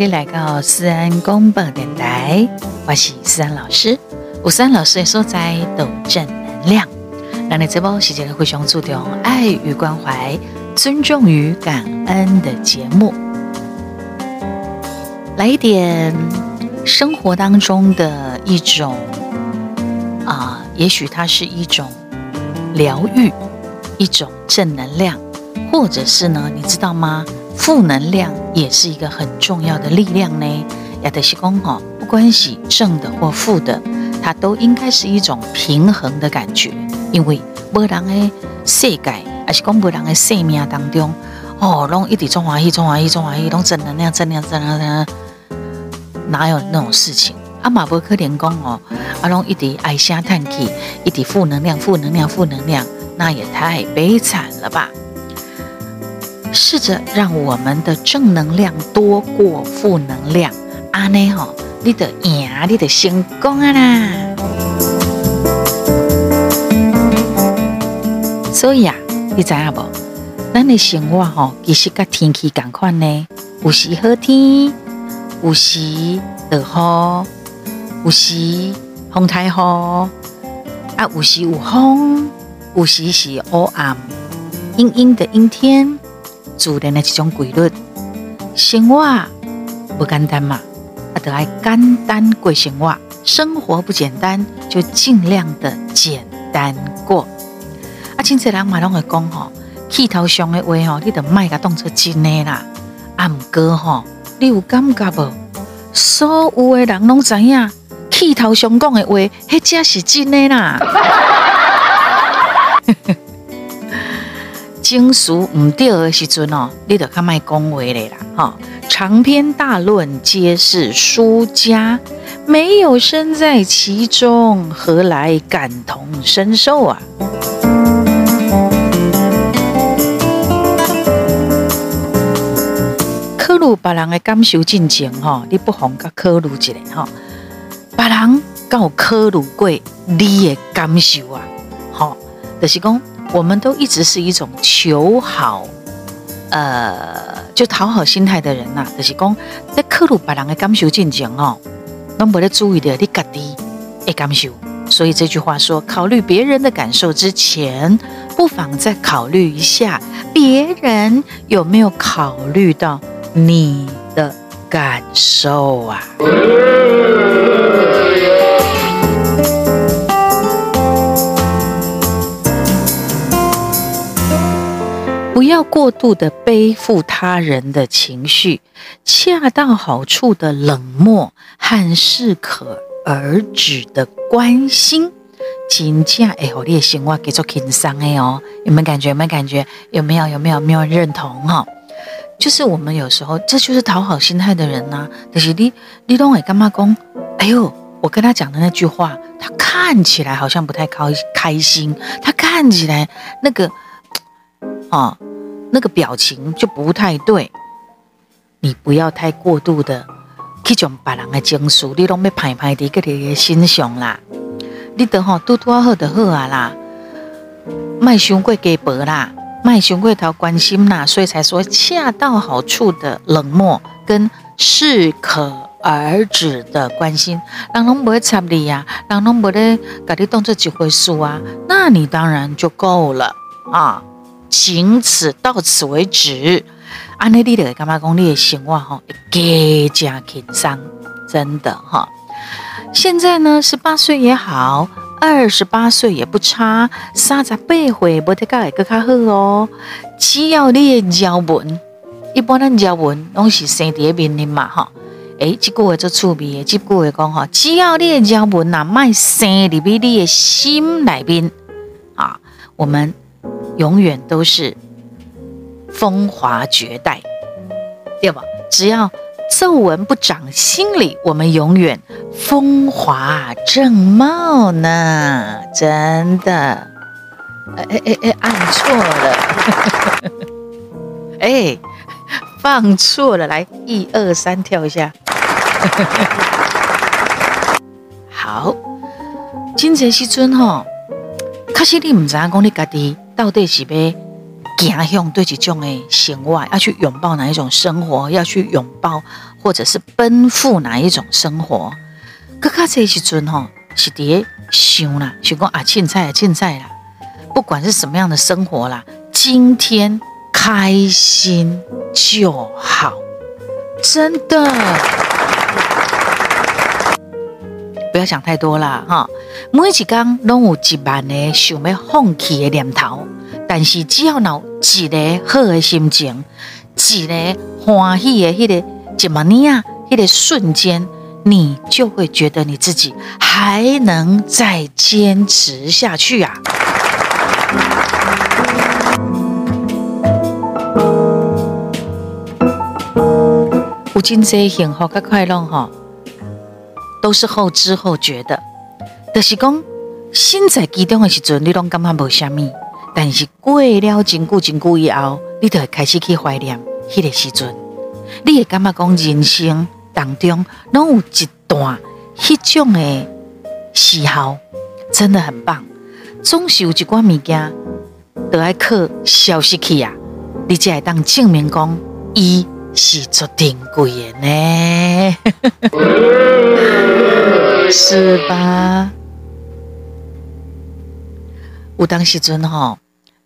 你来到思安广播电台，我是思安老师。有思安老师的所在都正能量。那你这波是一个非常注重爱与关怀、尊重与感恩的节目。来一点生活当中的一种啊，也许它是一种疗愈，一种正能量，或者是呢，你知道吗？负能量也是一个很重要的力量呢。亚德西公哈，不关系正的或负的，它都应该是一种平衡的感觉。因为没人的世界，还是讲没人的生命当中，哦，拢一直中欢喜，中欢喜，中欢喜，拢正能量，正能量，正能量，哪有那种事情？阿马伯克连公哦，阿拢一直唉声叹气，一直负能量，负能量，负能量，那也太悲惨了吧。试着让我们的正能量多过负能量，阿内吼，你的赢，你的成功啊啦！所以啊，你知影无？咱的生活吼，其实跟天气同款呢，有时好天，有时落雨，有时风太好，啊，有时有风，有时是乌暗，阴阴的阴天。自然的这种规律，生活不简单嘛，啊，得爱简单过生活。生活不简单，就尽量的简单过。啊，真侪人嘛拢会讲吼，气头上的话吼，你得卖个当作真的啦。啊，毋过吼，你有感觉无？所有的人拢知影，气头上讲的话，迄才是真的啦。情绪唔对的时阵哦，你就较卖讲话咧啦，哈！长篇大论皆是输家，没有身在其中，何来感同身受啊？考虑别人的感受进前哈，你不妨甲考虑一下哈，别人有考虑过你的感受啊？好，就是讲。我们都一直是一种求好，呃，就讨好心态的人呐、啊。就是讲在考虑别人的感受进前哦，拢没得注意的你家己的感受。所以这句话说，考虑别人的感受之前，不妨再考虑一下别人有没有考虑到你的感受啊。不要过度的背负他人的情绪，恰到好处的冷漠和适可而止的关心，真正会让你的生活给做轻松的哦。有没有感觉？有没有感觉？有没有？有没有？没有认同哈？就是我们有时候，这就是讨好心态的人呐、啊。就是你，你都会干嘛讲？哎呦，我跟他讲的那句话，他看起来好像不太开开心，他看起来那个，啊。那个表情就不太对，你不要太过度的去将别人的情绪，你拢要排排的个你的心上啦。你得吼多多好的好啊啦，卖伤过鸡婆啦，卖伤过头关心啦，所以才说恰到好处的冷漠跟适可而止的关心，人拢不会插你呀，人拢不会把你当做一回事啊，那你当然就够了啊。仅此到此为止。安内利的干嘛讲你的生活哈，更加轻松，真的哈。现在呢，十八岁也好，二十八岁也不差，三十八岁不得搞会更加好哦。只要你的条文，一般人条文拢是生在面的嘛哈。诶，这句话做趣味的，这句话讲哈，只要你的条文呐，卖生里边你的心里边啊，我们。永远都是风华绝代，对吧？只要皱纹不长心里，我们永远风华正茂呢。真的，哎哎哎，按错了，哎，放错了，来，一二三，跳一下。好，今这时阵吼，可是你唔知影讲你家己。到底是要行向对一种的生活，要去拥抱哪一种生活，要去拥抱或者是奔赴哪一种生活。更加这时阵吼，是伫想啦，想讲啊，凊彩啊，凊彩啦，不管是什么样的生活啦，今天开心就好，真的，不要想太多啦哈。每一天拢有一万个想要放弃的念头。但是只要有一个好的心情，一个欢喜的迄个一么尼啊，迄个瞬间，你就会觉得你自己还能再坚持下去啊！有真济幸福跟快乐哈，都是后知后觉的。就是讲，身在其中的时阵，你拢感觉无虾米。但是过了真久真久以后，你就会开始去怀念迄个时阵，你会感觉讲人生当中拢有一段迄种的时候，真的很棒。总是有一寡物件，都爱靠消失去啊，你才会当证明讲，伊是做珍贵的呢，是吧？有当时阵吼，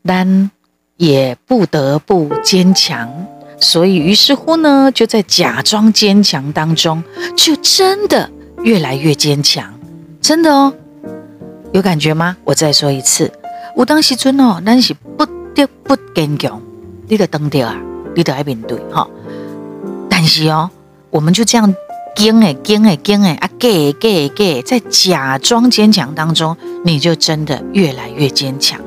但也不得不坚强，所以于是乎呢，就在假装坚强当中，就真的越来越坚强，真的哦，有感觉吗？我再说一次，有当时阵哦，但是不得不坚强，你得登掉啊，你得爱面对哈。但是哦，我们就这样坚哎坚哎坚哎啊，给给给，在假装坚强当中。你就真的越来越坚强，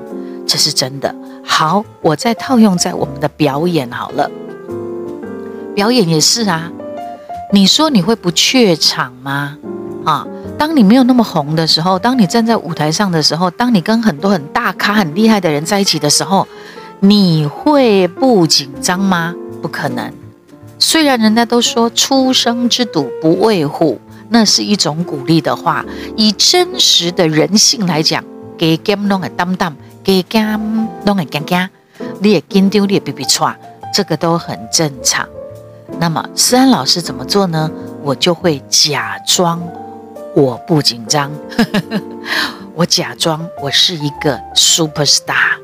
这是真的。好，我再套用在我们的表演好了。表演也是啊，你说你会不怯场吗？啊，当你没有那么红的时候，当你站在舞台上的时候，当你跟很多很大咖、很厉害的人在一起的时候，你会不紧张吗？不可能。虽然人家都说“初生之犊不畏虎”。那是一种鼓励的话，以真实的人性来讲，给减拢会担担，给减拢会惊惊，你也紧张，你也别别错，这个都很正常。那么思安老师怎么做呢？我就会假装我不紧张，我假装我是一个 super star，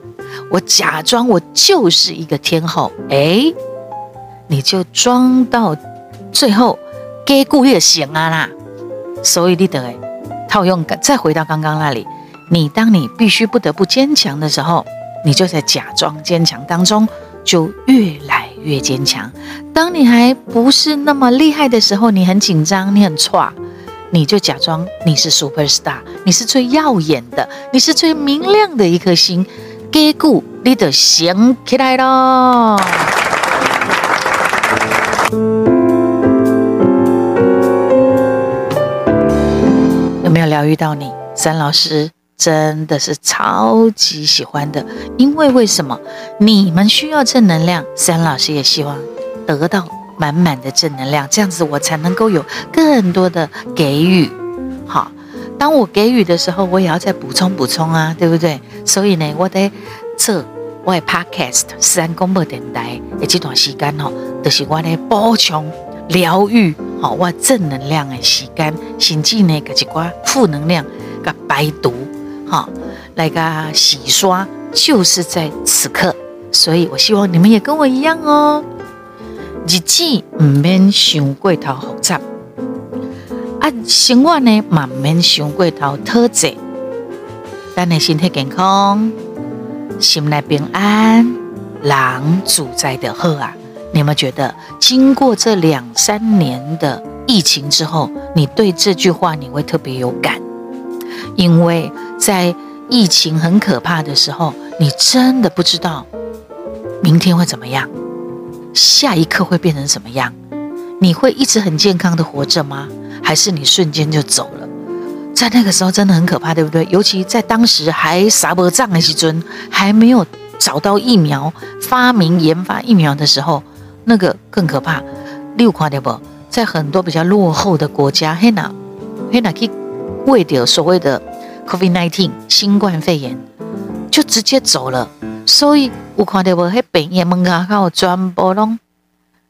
我假装我就是一个天后。哎，你就装到最后。给故也行啊啦，所以你得套用，再回到刚刚那里，你当你必须不得不坚强的时候，你就在假装坚强当中，就越来越坚强。当你还不是那么厉害的时候，你很紧张，你很挫，你就假装你是 super star，你是最耀眼的，你是最明亮的一颗星。给故你得行起来有。没有疗愈到你，三老师真的是超级喜欢的。因为为什么？你们需要正能量，三老师也希望得到满满的正能量，这样子我才能够有更多的给予。好，当我给予的时候，我也要再补充补充啊，对不对？所以呢，我得做我的 podcast 思安广播电台的这段时间吼，就是我的补充。疗愈，好，我正能量的时间，甚至呢，个一寡负能量个排毒，好，来个洗刷，就是在此刻。所以我希望你们也跟我一样哦。日子唔免想过头复杂，啊，生活呢，嘛唔免想过头讨债，等你身体健康，心内平安，人自在就好啊。你有没有觉得，经过这两三年的疫情之后，你对这句话你会特别有感？因为在疫情很可怕的时候，你真的不知道明天会怎么样，下一刻会变成什么样？你会一直很健康的活着吗？还是你瞬间就走了？在那个时候真的很可怕，对不对？尤其在当时还啥不仗的时阵，还没有找到疫苗、发明研发疫苗的时候。那个更可怕，你有看到不？在很多比较落后的国家，嘿那嘿那去为掉所谓的 COVID-19 新冠肺炎，就直接走了。所以有看到无？迄病院门口口全部拢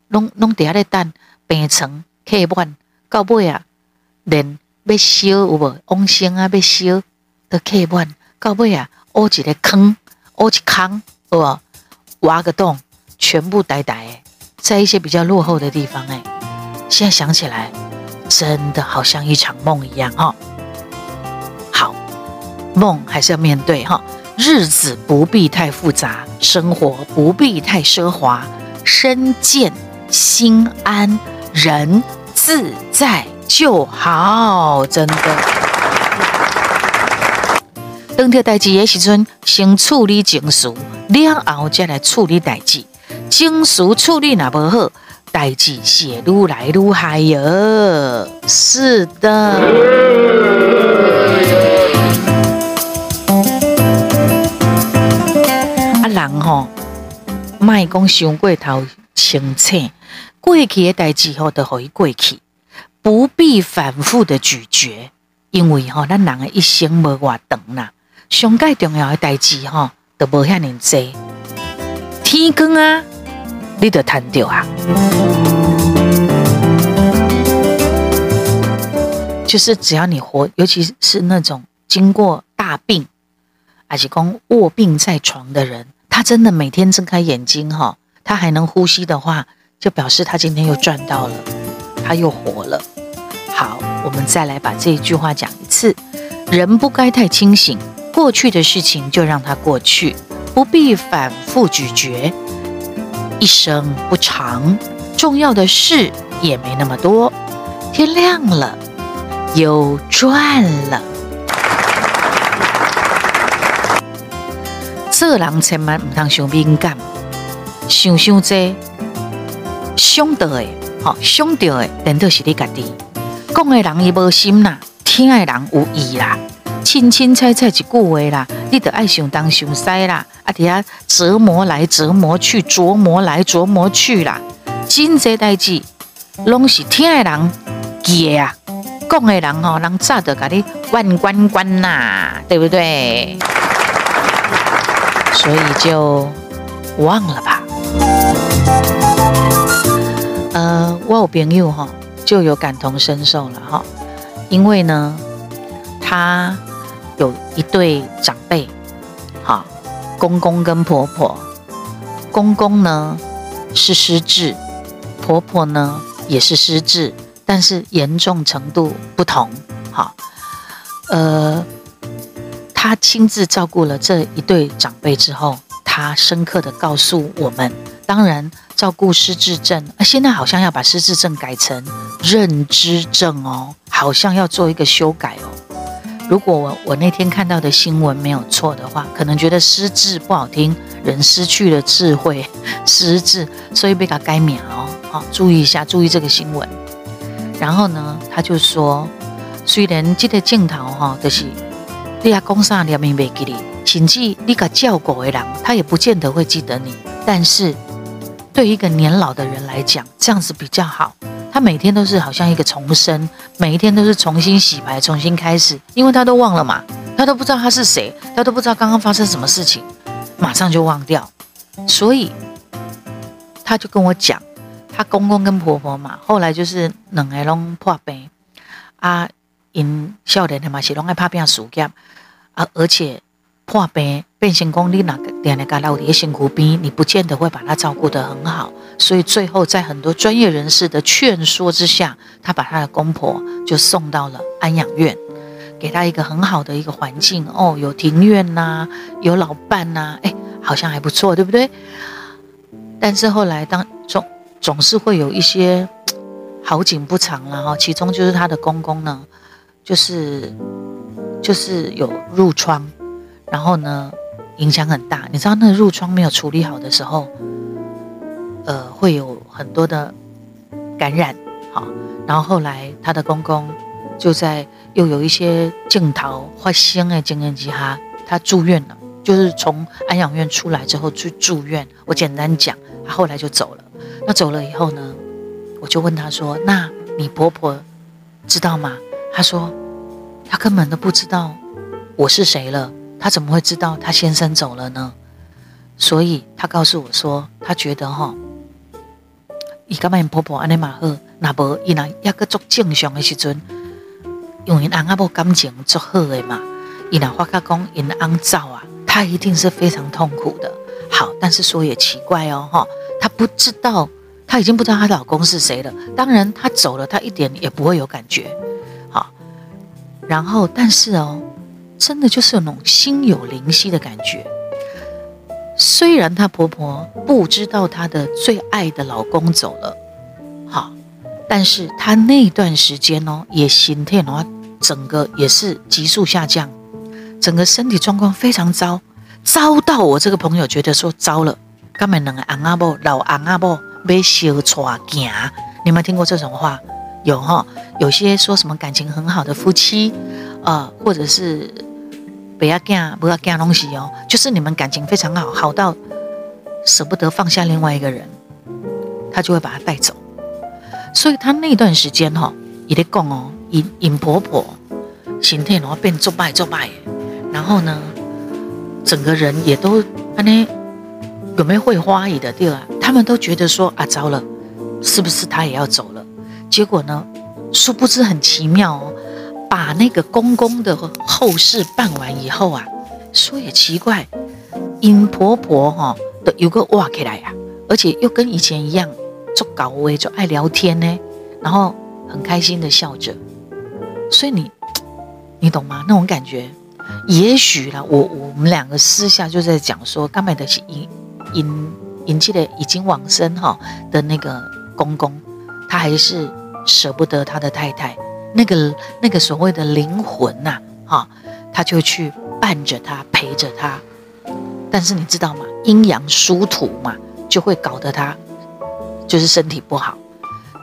拢拢伫遐咧等病床客满，到尾啊，连要烧有无？往生啊，要烧都客满，到尾啊，挖一个坑，挖一坑，有无？挖个洞，全部呆呆诶，在一些比较落后的地方诶，现在想起来，真的好像一场梦一样哈。好，梦还是要面对哈。日子不必太复杂，生活不必太奢华，身健心安，人自在就好。真的，当着代志的时阵，先处理情绪，了后再来处理代志。情绪处理那不好，代志是愈来愈害哟。是的。啊人吼，莫讲伤过头清醒，过去的代志吼都可以过去，不必反复的咀嚼，因为吼咱人的一生无偌长啦，上盖重要的代志吼都无遐尔济，天光啊，你得贪着啊，就是只要你活，尤其是那种经过大病，还是讲卧病在床的人。他真的每天睁开眼睛哈，他还能呼吸的话，就表示他今天又赚到了，他又活了。好，我们再来把这一句话讲一次：人不该太清醒，过去的事情就让它过去，不必反复咀嚼。一生不长，重要的事也没那么多。天亮了，又赚了。做人千万唔通伤敏感，想想这想到的，好想到的，人都是你家己。讲的人伊无心啦，听的人有意啦，清清彩彩一句话啦，你得爱想东想西啦，啊，底下折磨来折磨去，琢磨来琢磨去啦，真济代志拢是听的人记的啊，讲的人吼，人早就甲你万关关呐，对不对？所以就忘了吧。呃，我有朋友哈，就有感同身受了哈，因为呢，他有一对长辈，哈，公公跟婆婆，公公呢是失智，婆婆呢也是失智，但是严重程度不同，哈，呃。他亲自照顾了这一对长辈之后，他深刻的告诉我们：当然，照顾失智症，啊现在好像要把失智症改成认知症哦，好像要做一个修改哦。如果我我那天看到的新闻没有错的话，可能觉得失智不好听，人失去了智慧，失智，所以被他改名哦。好，注意一下，注意这个新闻。然后呢，他就说，虽然这个镜头哈，就是。对呀，公上两名没给你，请记你个叫狗为狼，他也不见得会记得你。但是，对一个年老的人来讲，这样子比较好。他每天都是好像一个重生，每一天都是重新洗牌、重新开始，因为他都忘了嘛，他都不知道他是谁，他都不知道刚刚发生什么事情，马上就忘掉。所以，他就跟我讲，他公公跟婆婆嘛，后来就是两个拢破病啊。因少年的嘛是拢爱拍拼事业，啊，而且破病变成讲你那个点那个老爹辛苦病，你不见得会把他照顾得很好，所以最后在很多专业人士的劝说之下，他把他的公婆就送到了安养院，给他一个很好的一个环境哦，有庭院呐、有老伴呐、啊，哎，好像还不错，对不对？但是后来当总总是会有一些 好景不长了哈，其中就是他的公公呢。就是就是有褥疮，然后呢，影响很大。你知道那个褥疮没有处理好的时候，呃，会有很多的感染。好，然后后来他的公公就在又有一些镜头发生的经验之下，他住院了。就是从安养院出来之后去住院。我简单讲，他后来就走了。那走了以后呢，我就问他说：“那你婆婆知道吗？”他说：“他根本都不知道我是谁了，她怎么会知道她先生走了呢？”所以她告诉我说，她觉得哈，伊干嘛因婆婆安尼嘛好，那无伊若抑个做正常的时阵，因为因翁仔某感情足好的嘛，伊若发觉讲因翁走啊，她一定是非常痛苦的。好，但是说也奇怪哦，哈，她不知道，她已经不知道她老公是谁了。当然，她走了，她一点也不会有感觉。好，然后，但是哦，真的就是有那种心有灵犀的感觉。虽然她婆婆不知道她的最爱的老公走了，好，但是她那段时间哦，也心态的话，整个也是急速下降，整个身体状况非常糟，糟到我这个朋友觉得说糟了，根本两个翁仔某老翁仔某被烧错行，你有没有听过这种话？有哈，有些说什么感情很好的夫妻，呃，或者是。不要干，不要干东西哦。就是你们感情非常好，好到舍不得放下另外一个人，他就会把他带走。所以他那段时间哈，也得讲哦，尹尹婆婆心态然后变作败作败，然后呢，整个人也都安尼有没有会花意的对啊？他们都觉得说啊，糟了，是不是他也要走了？结果呢，殊不知很奇妙哦。把那个公公的后事办完以后啊，说也奇怪，尹婆婆哈的有个挖起来呀，而且又跟以前一样做搞味，就爱聊天呢，然后很开心的笑着，所以你你懂吗？那种感觉，也许啦，我我们两个私下就在讲说，刚买的是尹尹尹记得已经往生哈的那个公公，他还是舍不得他的太太。那个那个所谓的灵魂呐，哈，他就去伴着他，陪着他。但是你知道吗？阴阳殊途嘛，就会搞得他就是身体不好。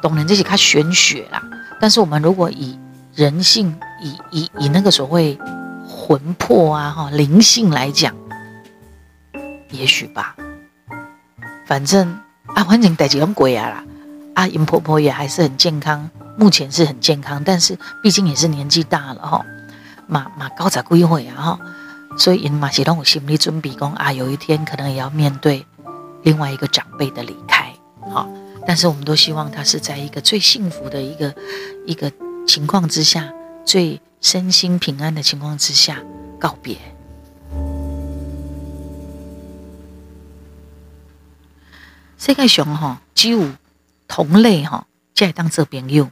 懂人这些他玄学啦。但是我们如果以人性，以以以那个所谓魂魄啊，哈，灵性来讲，也许吧。反正啊，反正代志拢过啊啦。啊，尹婆婆也还是很健康。目前是很健康，但是毕竟也是年纪大了哈，马马高才归会啊哈，所以因嘛是让我心里准备讲啊，有一天可能也要面对另外一个长辈的离开哈，但是我们都希望他是在一个最幸福的一个一个情况之下，最身心平安的情况之下告别。世界上哈，只有同类哈，才会当做朋友。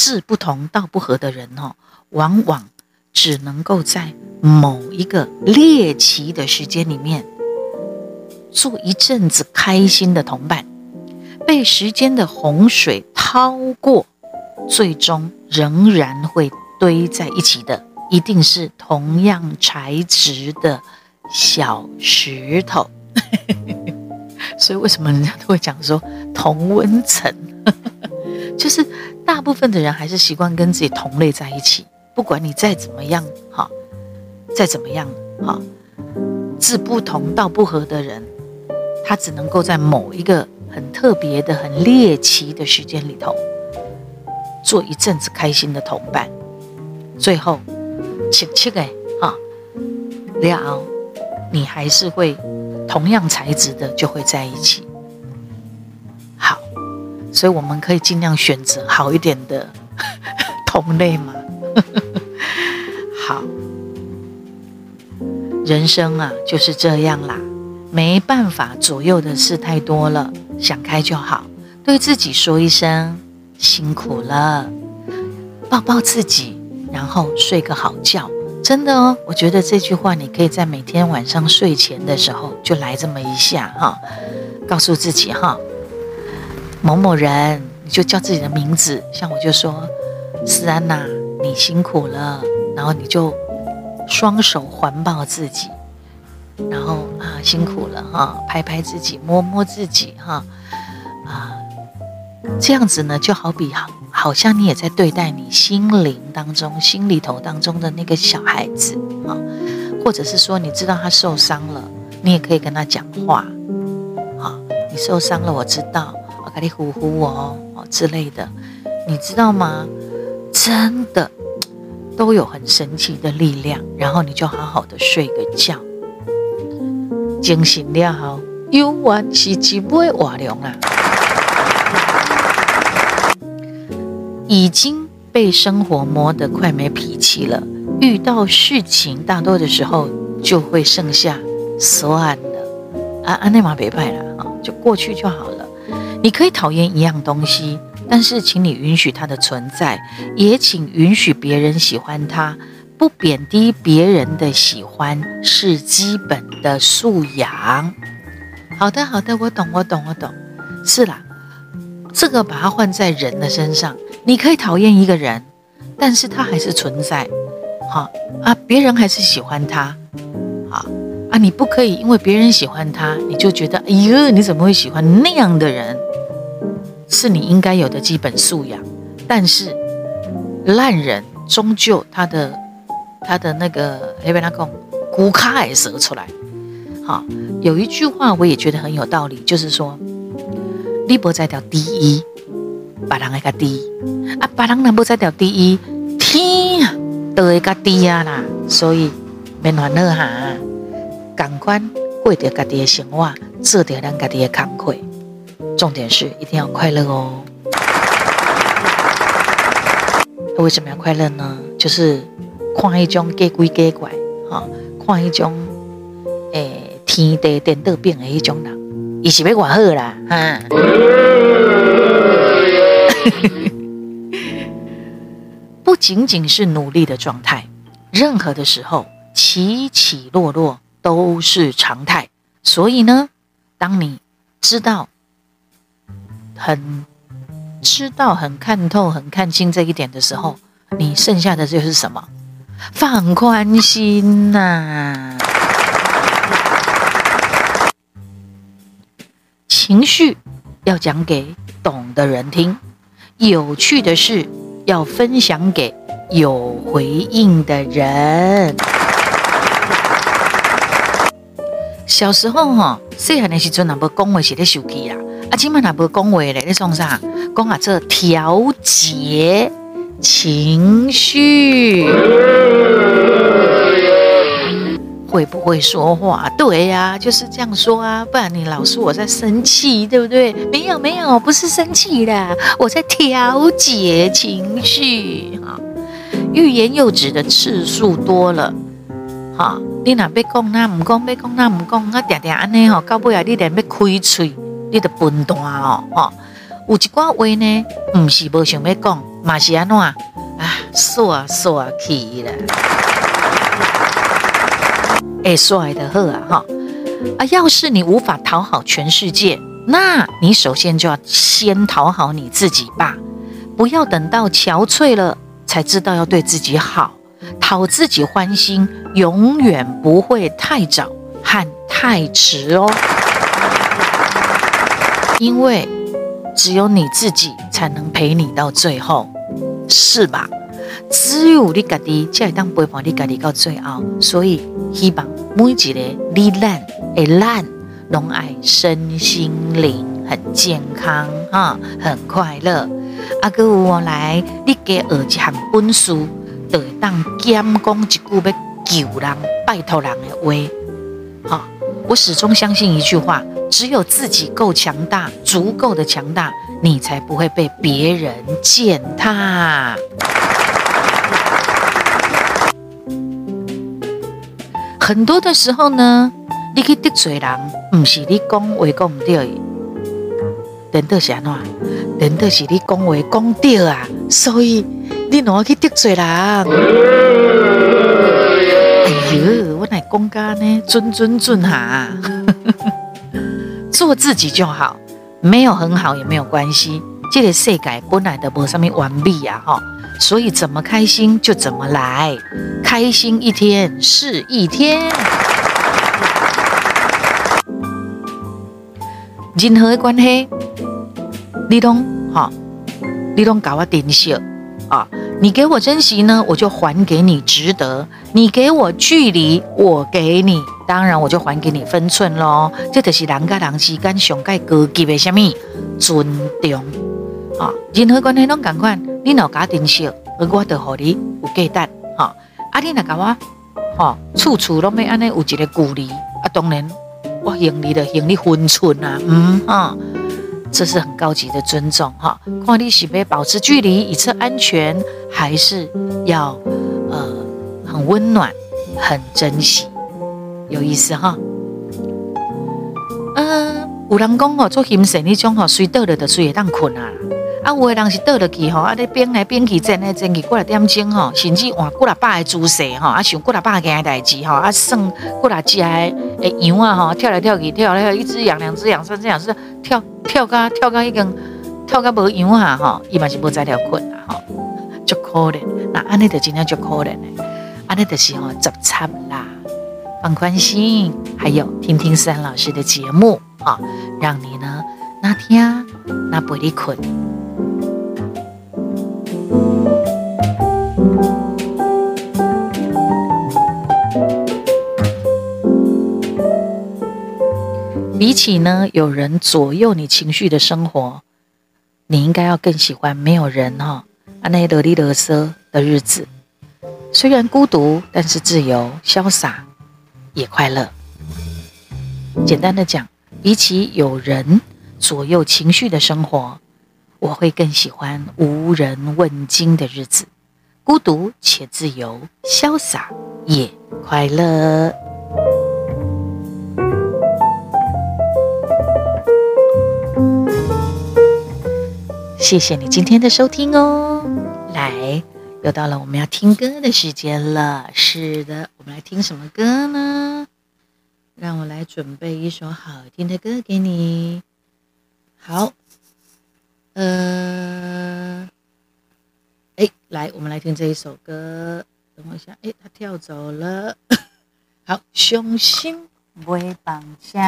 志不同道不合的人哦，往往只能够在某一个猎奇的时间里面做一阵子开心的同伴，被时间的洪水掏过，最终仍然会堆在一起的，一定是同样材质的小石头。所以为什么人家都会讲说同温层？就是大部分的人还是习惯跟自己同类在一起，不管你再怎么样哈，再怎么样哈，志不同道不合的人，他只能够在某一个很特别的、很猎奇的时间里头，做一阵子开心的同伴，最后，切切哎哈，了，你还是会同样材质的就会在一起。所以我们可以尽量选择好一点的 同类嘛。好，人生啊就是这样啦，没办法左右的事太多了，想开就好。对自己说一声辛苦了，抱抱自己，然后睡个好觉。真的哦，我觉得这句话你可以在每天晚上睡前的时候就来这么一下哈，告诉自己哈。某某人，你就叫自己的名字，像我就说思安娜，你辛苦了，然后你就双手环抱自己，然后啊辛苦了哈，拍拍自己，摸摸自己哈，啊，这样子呢，就好比好，好像你也在对待你心灵当中、心里头当中的那个小孩子啊，或者是说你知道他受伤了，你也可以跟他讲话，好，你受伤了，我知道。把你呼呼哦哦之类的，你知道吗？真的都有很神奇的力量。然后你就好好的睡个觉，惊醒了后犹原是一尾活龙啊！已经被生活磨得快没脾气了，遇到事情大多的时候就会剩下算了啊，安内玛别拜了啊，就过去就好了。你可以讨厌一样东西，但是请你允许它的存在，也请允许别人喜欢它。不贬低别人的喜欢是基本的素养。好的，好的，我懂，我懂，我懂。是啦，这个把它换在人的身上，你可以讨厌一个人，但是他还是存在。好啊，别人还是喜欢他。好啊，你不可以因为别人喜欢他，你就觉得哎呦，你怎么会喜欢那样的人？是你应该有的基本素养。但是烂人终究他的。他的那个那边那个骨卡也折出来，好，有一句话我也觉得很有道理，就是说，你不在掉第一，别人会个第一啊，别人能不在掉第一，天啊都会个第一啦，所以免烦恼哈，赶快过着家己的生活，做着咱家己的工课，重点是一定要快乐哦。为什么要快乐呢？就是。看一种给鬼给怪，哈！看一种诶，天地颠倒变的一种人，伊是要外好啦，哈！不仅仅是努力的状态，任何的时候起起落落都是常态。所以呢，当你知道很知道、很看透、很看清这一点的时候，你剩下的就是什么？放宽心呐、啊，情绪要讲给懂的人听，有趣的事要分享给有回应的人。小时候哈，细汉的时阵那不讲话是咧受气啦，啊，今嘛那不讲话咧，你从啥？讲啊，这调节。情绪会不会说话？对呀、啊，就是这样说啊，不然你老说我在生气，对不对？没有没有，不是生气的，我在调节情绪。哈，欲言又止的次数多了，哈，你哪别讲那唔讲，别讲那唔讲，啊，定定安尼吼，到尾啊，你连要开嘴，你都笨蛋哦，哈。有一寡话呢，唔是无想要讲，嘛是安怎啊？说说去了，哎，说的好啊哈啊！要是你无法讨好全世界，那你首先就要先讨好你自己吧。不要等到憔悴了才知道要对自己好，讨自己欢心，永远不会太早和太迟哦，因为。只有你自己才能陪你到最后，是吧？只有你家己才会当陪伴你家己到最后，所以希望每一个你懒的懒，拢爱身心灵很健康哈，很快乐。啊，阁有我来，你加学一项本事，就会当减讲一句要救人、拜托人的话。好，我始终相信一句话。只有自己够强大，足够的强大，你才不会被别人践踏。很多的时候呢，你去得罪人，不是你讲话讲唔对，等到是安怎？等到是你讲话讲对啊，所以你哪去得罪人？公，家呢，准准准哈。做自己就好，没有很好也没有关系。这个世界本来的无什么完美呀，哈，所以怎么开心就怎么来，开心一天是一天。任何的关系，你都哈，你都搞我珍惜啊！你给我珍惜呢，我就还给你值得；你给我距离，我给你。当然，我就还给你分寸喽。这就是人跟人之间上界高级的什么尊重啊！任何关系拢同款，你若加珍惜，而我就和你有价值哈。啊，你若甲我哈，处处拢要安尼有一个距离啊。当然，我用你的用你分寸啊，嗯啊，这是很高级的尊重哈。看你是不保持距离以策安全，还是要呃很温暖、很珍惜，有意思哈。呃，有人讲哦，做行神那种吼，睡倒了就睡会当困啊。啊，有的人是倒落去吼，啊，你变来变去，转来转去，过来点钟吼，甚至换过来百个姿势吼，啊，想过来百件代志吼，啊，算过来只诶羊啊吼，跳来跳去，跳来跳去，一只羊，两只羊，三只羊，是跳跳到跳到已经，跳到无羊啊吼，伊嘛是无在了困啊吼，可怜，那安尼就真正足可怜诶，安尼就是吼，十惨啦，放宽心，还有听听三老师的节目啊，让你呢那天那不离困。比起呢，有人左右你情绪的生活，你应该要更喜欢没有人哈，啊那啰里啰嗦的日子。虽然孤独，但是自由、潇洒，也快乐。简单的讲，比起有人左右情绪的生活，我会更喜欢无人问津的日子，孤独且自由，潇洒也快乐。谢谢你今天的收听哦，来，又到了我们要听歌的时间了。是的，我们来听什么歌呢？让我来准备一首好听的歌给你。好，呃，哎，来，我们来听这一首歌。等我一下，哎，他跳走了。好，伤心袂放声。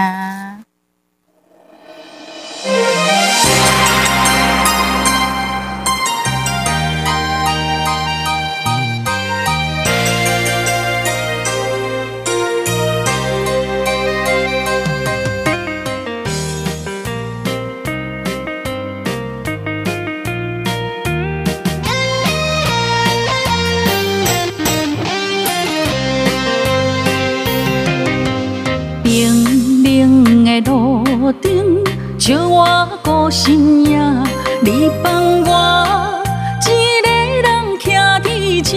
叫我孤身夜，你放我一个人徛伫这，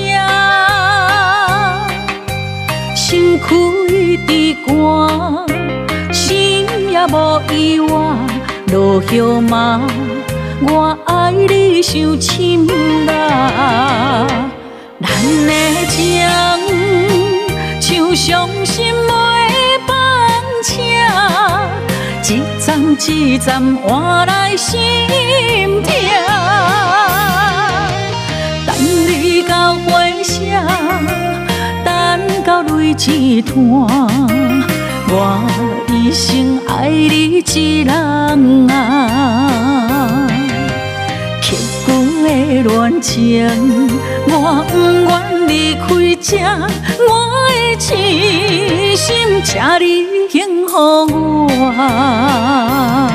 身躯伫寒，心也无依偎，落叶嘛，我爱你伤深啦，咱的情像伤心袂放声。一站一站换来心痛，等你到回声，等到泪一滩，我一生爱你一人啊！刻骨的恋情，我不愿离开这，我的痴心，请你。幸福我。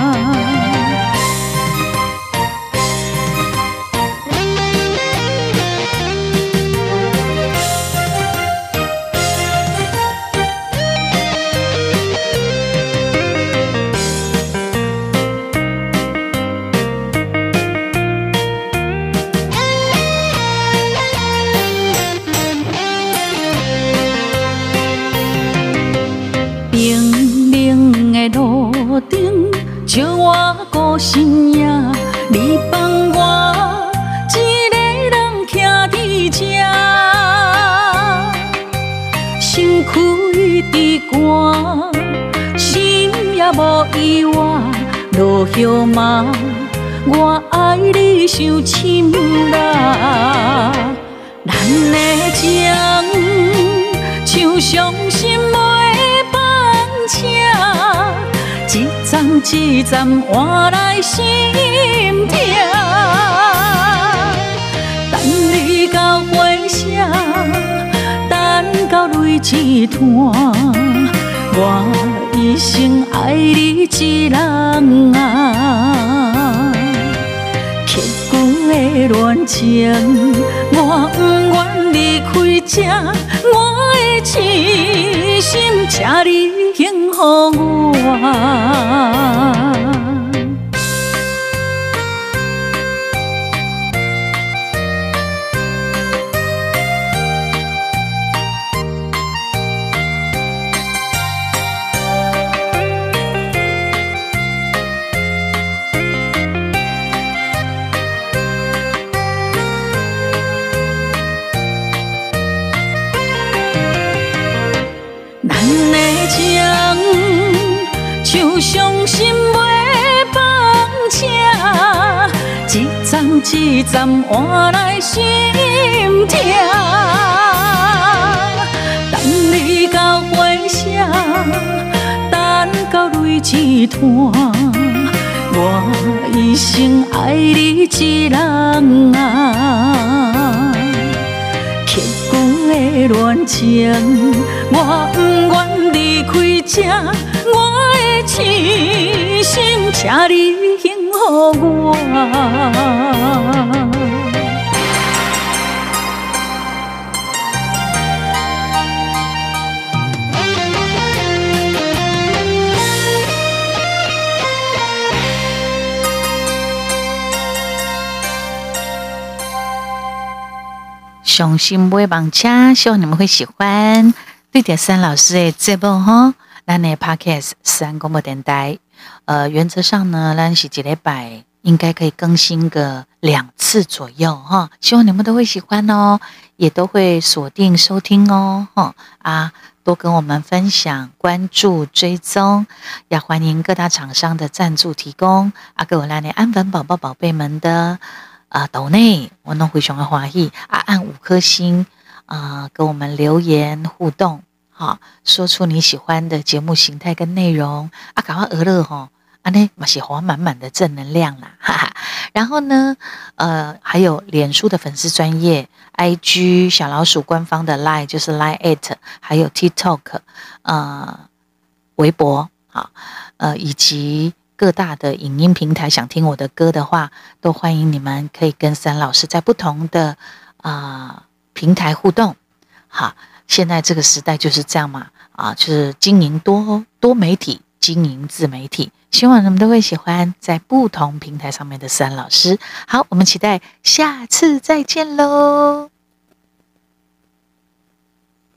一站换来心痛，等你到回声，等到泪一滩，我一生爱你一人啊！刻骨的恋情，我不愿离开这，我的痴心，请你幸福我。一站换来心痛，等你到回声，等到泪一滩，我一生爱你一人啊！刻骨的恋情，我不愿离开这我的痴心，请你幸福我。伤心买网车，希望你们会喜欢。对点三老师的节目哈，咱的 Podcast 三广播电台，呃，原则上呢，咱是一礼拜应该可以更新个两次左右哈，希望你们都会喜欢哦，也都会锁定收听哦，哈啊，多跟我们分享、关注、追踪，也欢迎各大厂商的赞助提供，啊，给我来的安粉宝宝、宝贝们的。啊，岛内我能非常的欢喜啊，按五颗星啊，给我们留言互动，哈，说出你喜欢的节目形态跟内容啊，赶快娱乐哈，啊，那嘛是活满满的正能量啦，哈哈。然后呢，呃，还有脸书的粉丝专业，IG 小老鼠官方的 Line 就是 Line at，还有 TikTok，呃，微博，好，呃，以及。各大的影音平台，想听我的歌的话，都欢迎你们可以跟三老师在不同的啊、平台互动。好，现在这个时代就是这样嘛，啊，就是经营多多媒体，经营自媒体，希望你们都会喜欢在不同平台上面的三老师。好，我们期待下次再见喽。